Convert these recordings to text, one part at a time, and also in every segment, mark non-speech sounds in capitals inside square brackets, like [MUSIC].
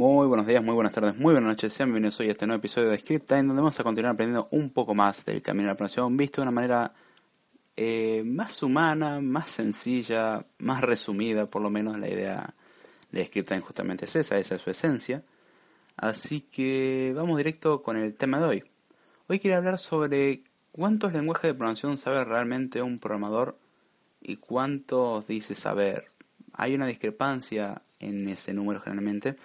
Muy buenos días, muy buenas tardes, muy buenas noches. Sean bienvenidos hoy a este nuevo episodio de Script Time, donde vamos a continuar aprendiendo un poco más del camino de la pronunciación, visto de una manera eh, más humana, más sencilla, más resumida, por lo menos la idea de Script Time justamente es esa, esa es su esencia. Así que vamos directo con el tema de hoy. Hoy quiero hablar sobre cuántos lenguajes de programación sabe realmente un programador y cuántos dice saber. Hay una discrepancia en ese número generalmente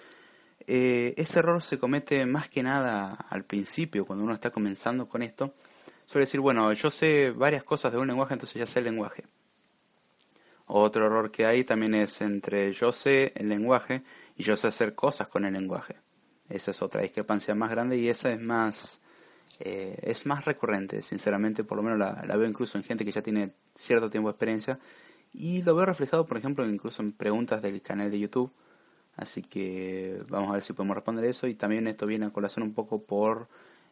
eh, ese error se comete más que nada al principio, cuando uno está comenzando con esto. Suele decir, bueno, yo sé varias cosas de un lenguaje, entonces ya sé el lenguaje. Otro error que hay también es entre yo sé el lenguaje y yo sé hacer cosas con el lenguaje. Esa es otra discrepancia más grande y esa es más, eh, es más recurrente, sinceramente, por lo menos la, la, veo incluso en gente que ya tiene cierto tiempo de experiencia y lo veo reflejado, por ejemplo, incluso en preguntas del canal de YouTube Así que vamos a ver si podemos responder eso. Y también esto viene a colación un poco por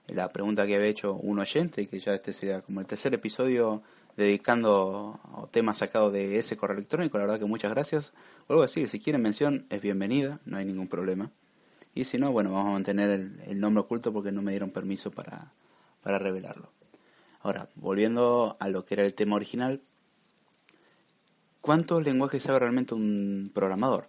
la pregunta que había hecho un oyente, que ya este sería como el tercer episodio dedicando temas sacados de ese correo electrónico. La verdad que muchas gracias. Vuelvo a decir, si quieren mención es bienvenida, no hay ningún problema. Y si no, bueno, vamos a mantener el, el nombre oculto porque no me dieron permiso para, para revelarlo. Ahora, volviendo a lo que era el tema original, ¿cuántos lenguajes sabe realmente un programador?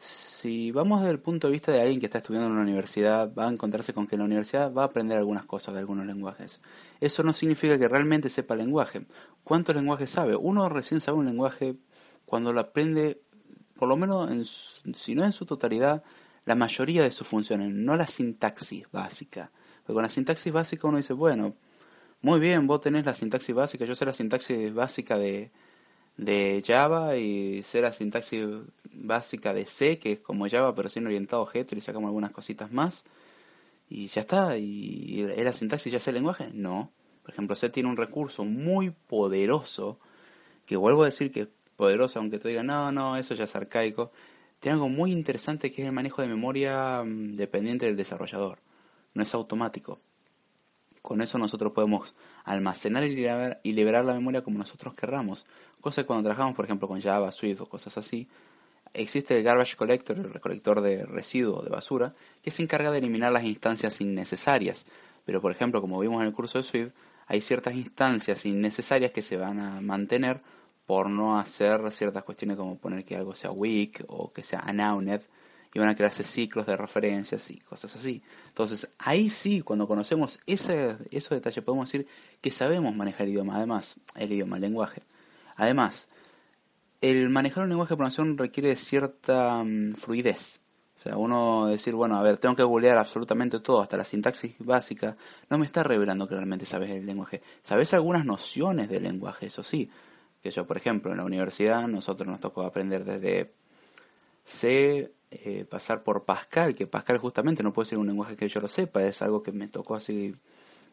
Si vamos desde el punto de vista de alguien que está estudiando en una universidad, va a encontrarse con que la universidad va a aprender algunas cosas de algunos lenguajes. Eso no significa que realmente sepa el lenguaje. ¿Cuántos lenguajes sabe? Uno recién sabe un lenguaje cuando lo aprende, por lo menos, en si no en su totalidad, la mayoría de sus funciones, no la sintaxis básica. Porque con la sintaxis básica uno dice, bueno, muy bien, vos tenés la sintaxis básica, yo sé la sintaxis básica de, de Java y sé la sintaxis básica de C, que es como Java pero sin orientado a objeto y sacamos algunas cositas más. Y ya está. ¿Y es la sintaxis ya sé el lenguaje? No. Por ejemplo, C tiene un recurso muy poderoso, que vuelvo a decir que es poderoso, aunque tú digas, no, no, eso ya es arcaico. Tiene algo muy interesante que es el manejo de memoria mm, dependiente del desarrollador. No es automático. Con eso nosotros podemos almacenar y liberar, y liberar la memoria como nosotros querramos. Cosa que cuando trabajamos, por ejemplo, con Java, Swift o cosas así, existe el Garbage Collector, el recolector de residuos de basura, que se encarga de eliminar las instancias innecesarias. Pero, por ejemplo, como vimos en el curso de Swift, hay ciertas instancias innecesarias que se van a mantener por no hacer ciertas cuestiones como poner que algo sea weak o que sea unnamed y van a crearse ciclos de referencias y cosas así. Entonces, ahí sí, cuando conocemos ese, esos detalles, podemos decir que sabemos manejar el idioma, además, el idioma, el lenguaje. Además, el manejar un lenguaje de programación requiere cierta mm, fluidez. O sea, uno decir, bueno, a ver, tengo que googlear absolutamente todo, hasta la sintaxis básica, no me está revelando que realmente sabes el lenguaje. Sabes algunas nociones del lenguaje, eso sí. Que yo, por ejemplo, en la universidad nosotros nos tocó aprender desde C, eh, pasar por Pascal, que Pascal justamente no puede ser un lenguaje que yo lo sepa, es algo que me tocó así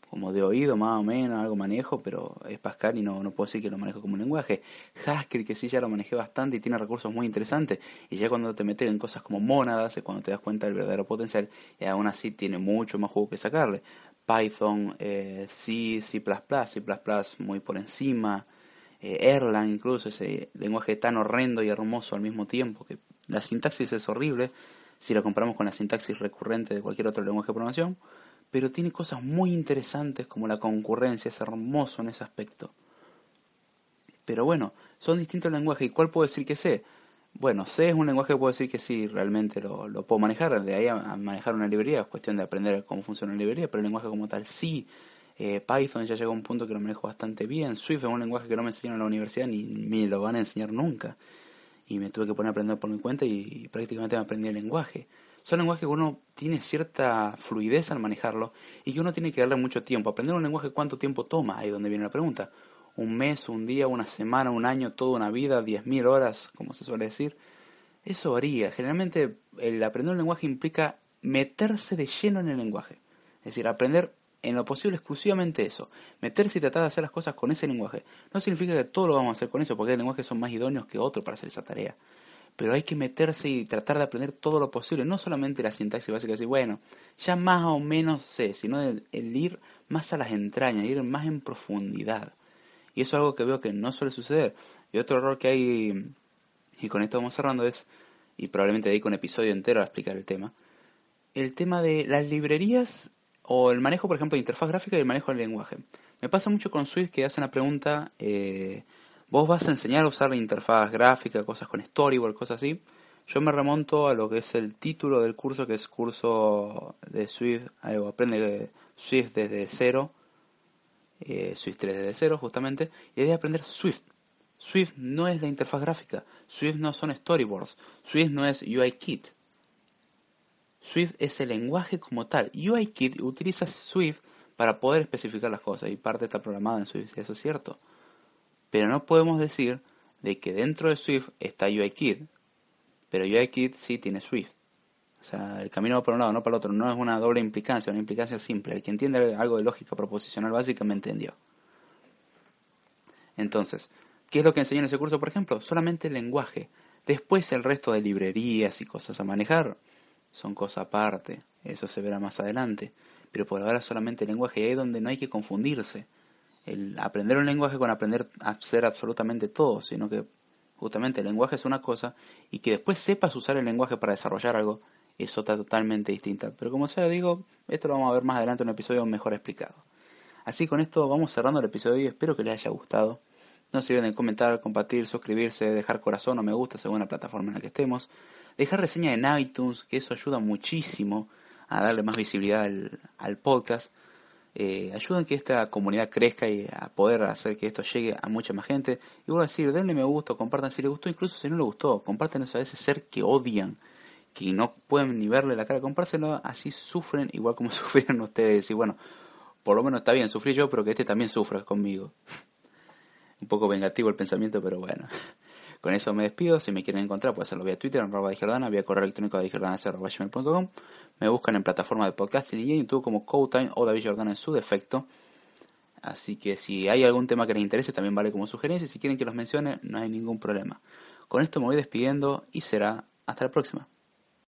como de oído más o menos, algo manejo, pero es Pascal y no, no puedo decir que lo manejo como un lenguaje. Haskell, que sí ya lo manejé bastante y tiene recursos muy interesantes, y ya cuando te metes en cosas como mónadas es cuando te das cuenta del verdadero potencial, y aún así tiene mucho más juego que sacarle. Python, eh, C, C++, C++ muy por encima, eh, Erlang incluso, ese lenguaje tan horrendo y hermoso al mismo tiempo, que la sintaxis es horrible si lo comparamos con la sintaxis recurrente de cualquier otro lenguaje de programación, pero tiene cosas muy interesantes como la concurrencia, es hermoso en ese aspecto. Pero bueno, son distintos lenguajes. ¿Y cuál puedo decir que sé? Bueno, C es un lenguaje que puedo decir que sí, realmente lo, puedo manejar. De ahí a, manejar una librería es cuestión de aprender cómo funciona una librería, pero el lenguaje como tal sí. Eh, Python ya llegó a un punto que lo manejo bastante bien. Swift es un lenguaje que no me enseñaron en la universidad ni me lo van a enseñar nunca. Y me tuve que poner a aprender por mi cuenta y prácticamente me aprendí el lenguaje. Son lenguajes que uno tiene cierta fluidez al manejarlo y que uno tiene que darle mucho tiempo. Aprender un lenguaje, ¿cuánto tiempo toma? Ahí donde viene la pregunta. Un mes, un día, una semana, un año, toda una vida, 10.000 horas, como se suele decir. Eso varía. Generalmente el aprender un lenguaje implica meterse de lleno en el lenguaje. Es decir, aprender en lo posible exclusivamente eso. Meterse y tratar de hacer las cosas con ese lenguaje. No significa que todo lo vamos a hacer con eso, porque hay lenguajes son más idóneos que otros para hacer esa tarea pero hay que meterse y tratar de aprender todo lo posible, no solamente la sintaxis básica, decir, bueno, ya más o menos sé, sino el, ir más a las entrañas, ir más en profundidad. Y eso es algo que veo que no suele suceder. Y otro error que hay, y con esto vamos cerrando, es, y probablemente dedico un episodio entero a explicar el tema, el tema de las librerías o el manejo, por ejemplo, de interfaz gráfica y el manejo del lenguaje. Me pasa mucho con Swift que hacen la pregunta, eh, vos vas a enseñar a usar la interfaz gráfica, cosas con storyboard, cosas así. Yo me remonto a lo que es el título del curso, que es curso de Swift, eh, o aprende Swift desde cero, eh, Swift 3 desde cero justamente, y de aprender Swift. Swift no es la interfaz gráfica, Swift no son storyboards, Swift no es UIKit. Swift es el lenguaje como tal. UIKit utiliza Swift para poder especificar las cosas y parte está programada en Swift, eso es cierto. Pero no podemos decir de que dentro de Swift está UIKit, pero UIKit sí tiene Swift. O sea, el camino va por un lado, no para el otro. No es una doble implicancia, una implicancia simple. El que entiende algo de lógica proposicional básicamente entendió. Entonces, ¿qué es lo que enseña en ese curso, por ejemplo? Solamente el lenguaje. Después el resto de librerías y cosas a manejar son cosas aparte. Eso se verá más adelante. Pero por ahora solamente el lenguaje. Y ahí es donde no hay que confundirse. El aprender un lenguaje con aprender a hacer absolutamente todo, sino que justamente el lenguaje es una cosa y que después sepas usar el lenguaje para desarrollar algo es otra totalmente distinta. Pero como sea, digo, esto lo vamos a ver más adelante en un episodio mejor explicado. Así con esto vamos cerrando el episodio y espero que les haya gustado. No se olviden de comentar, compartir, suscribirse, dejar corazón o me gusta según la plataforma en la que estemos. Dejar reseña en iTunes, que eso ayuda muchísimo a darle más visibilidad al, al podcast eh, ayudan que esta comunidad crezca y a poder hacer que esto llegue a mucha más gente. Y voy a decir, denle me gusta, compartan si les gustó, incluso si no les gustó, compartan eso a ese ser que odian, que no pueden ni verle la cara, compárselo, así sufren igual como [LAUGHS] sufrieron ustedes. Y bueno, por lo menos está bien, sufrí yo, pero que este también sufra conmigo. [LAUGHS] Un poco vengativo el pensamiento, pero bueno. Con eso me despido. Si me quieren encontrar, pueden hacerlo vía Twitter, arroba de Jordana, vía correo electrónico de gmail.com Me buscan en plataforma de podcasting y en YouTube como Cowtime o David Jordana en su defecto. Así que si hay algún tema que les interese, también vale como sugerencia. Si quieren que los mencione, no hay ningún problema. Con esto me voy despidiendo y será hasta la próxima.